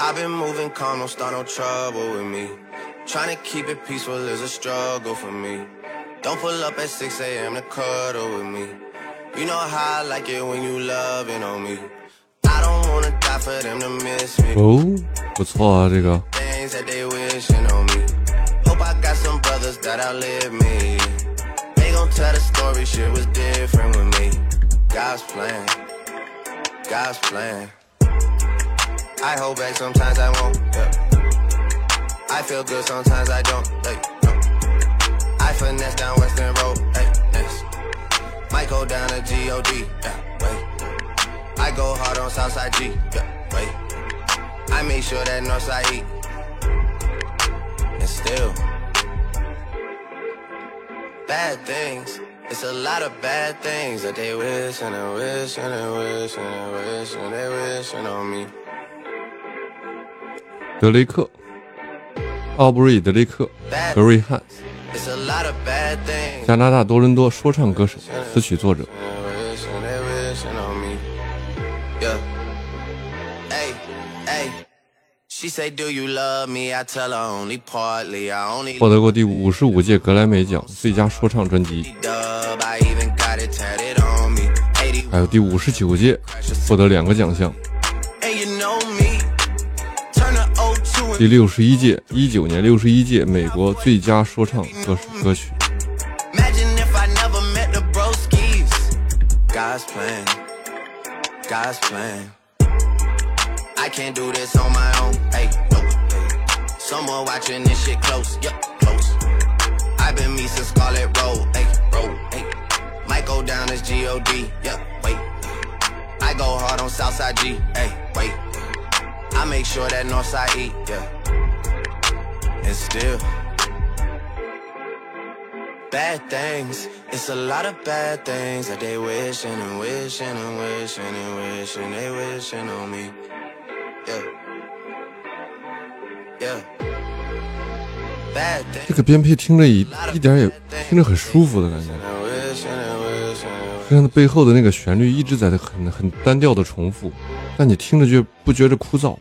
I've been moving calm, don't start no trouble with me. Trying to keep it peaceful is a struggle for me. Don't pull up at 6 a.m. to cuddle with me. You know how I like it when you loving on me. I don't wanna die for them to miss me. 哦，不错啊，这个。 Things that they wishing on me. Hope I got some brothers that outlive me. shit was different with me. God's plan, God's plan. I hold back sometimes I won't. Yeah. I feel good sometimes I don't. Hey, no. I finesse down Western Road. Hey, yes. Might go down to God. Yeah, wait. I go hard on Southside G. Yeah, wait. I make sure that Northside eat. And still, bad things. It's a lot of bad things that they wish and they wish and they wish and they wish and they wishing on me. 德雷克，奥布瑞·德雷克，格瑞汉.加拿大多伦多说唱歌手、词曲作者。And they wish and they wishing on me. Yeah. Hey, hey. She say, Do you love me? I tell her only partly. I only 获得过第五十五届格莱美奖最佳说唱专辑，dub. I even got it tatted on me. 80. 还有第五十九届获得两个奖项，And you know me. Turn the O to 第六十一届一九年六十一届美国最佳说唱歌手歌曲。road. Hey, might go down as G-O-D. Yeah, wait. I go hard on Southside G. Hey, wait. I make sure that Northside E. Yeah, and still. Bad things, it's a lot of bad things that they wishing and wishing and wishing and wishing they wishing on me. Yeah. Yeah. 这个编配听着一一点也听着很舒服的感觉，虽然它背后的那个旋律一直在很很单调的重复，但你听着就不觉着枯燥。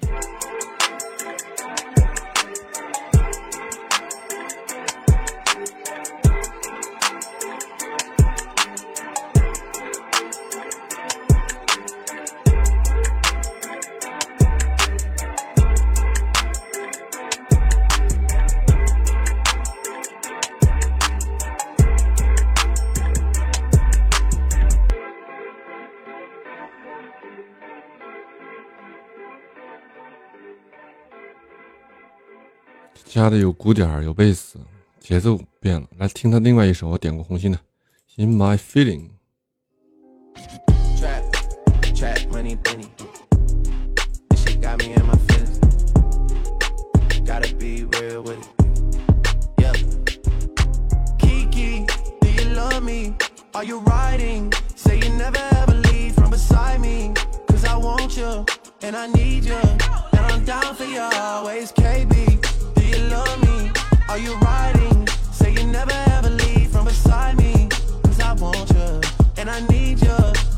加的有鼓点儿，有贝斯，节奏变了。来听他另外一首，我点过红心的《In My Feeling》。 Trap, trap, money, penny. This shit got me in my feelings. Gotta be real with it. Yeah. Kiki, do you love me? Are you riding? Say you never ever leave from beside me. Cause I want you, and I need you. And I'm down for you always, KB. Do me? Are you riding? Say you never ever leave from beside me. Cause I want you, and I need you.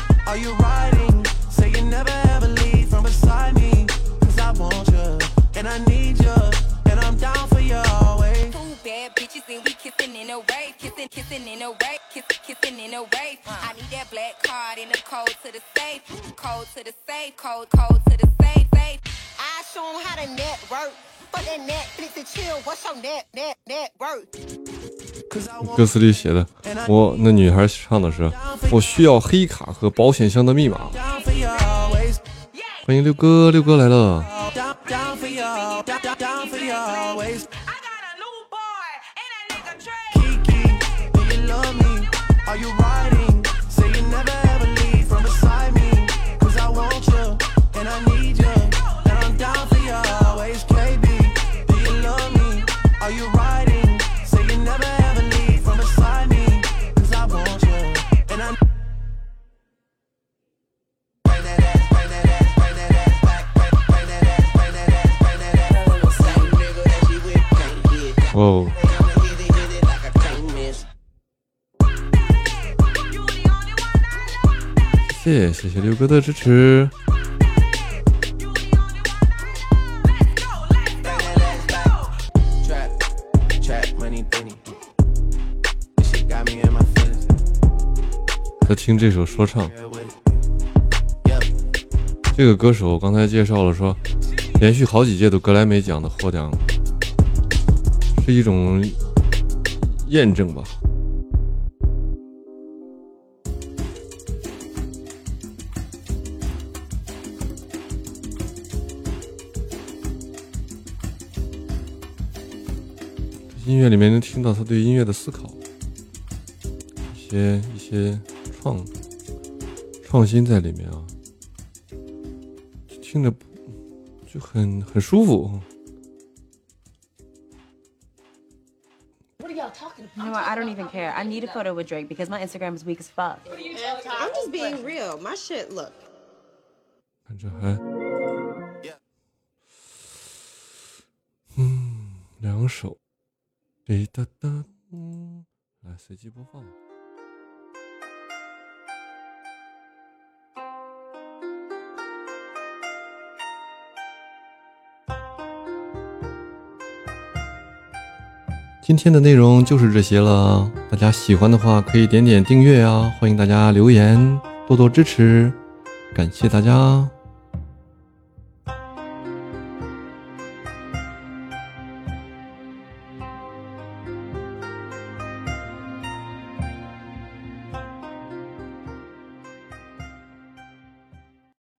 The code to the safe, code to the safe, code, code to the safe, safe. I show 'em how to network. Fuck that Netflix and chill. What's your net, net, net worth? Cause I want 歌词里写的，我那女孩唱的是，我需要黑卡和保险箱的密码。欢迎六哥，六哥来了。谢谢谢六哥的支持。You the only one I know. Let's go, let's Bring that ass back. Trap, trap, money, penny. This shit got me in my feelings. 在听这首说唱，这个歌手刚才介绍了说，连续好几届的格莱美奖的获奖，是一种验证吧。音乐里面能听到他对音乐的思考，一些一些创创新在里面啊。听着就很很舒服。You know what? I don't even care. I need a photo with Drake because my Instagram is weak as fuck. I'm just being real. My shit look. 看这还，嗯，两首，滴答答，嗯，来随机播放。今天的内容就是这些了，大家喜欢的话可以点点订阅啊，欢迎大家留言，多多支持，感谢大家。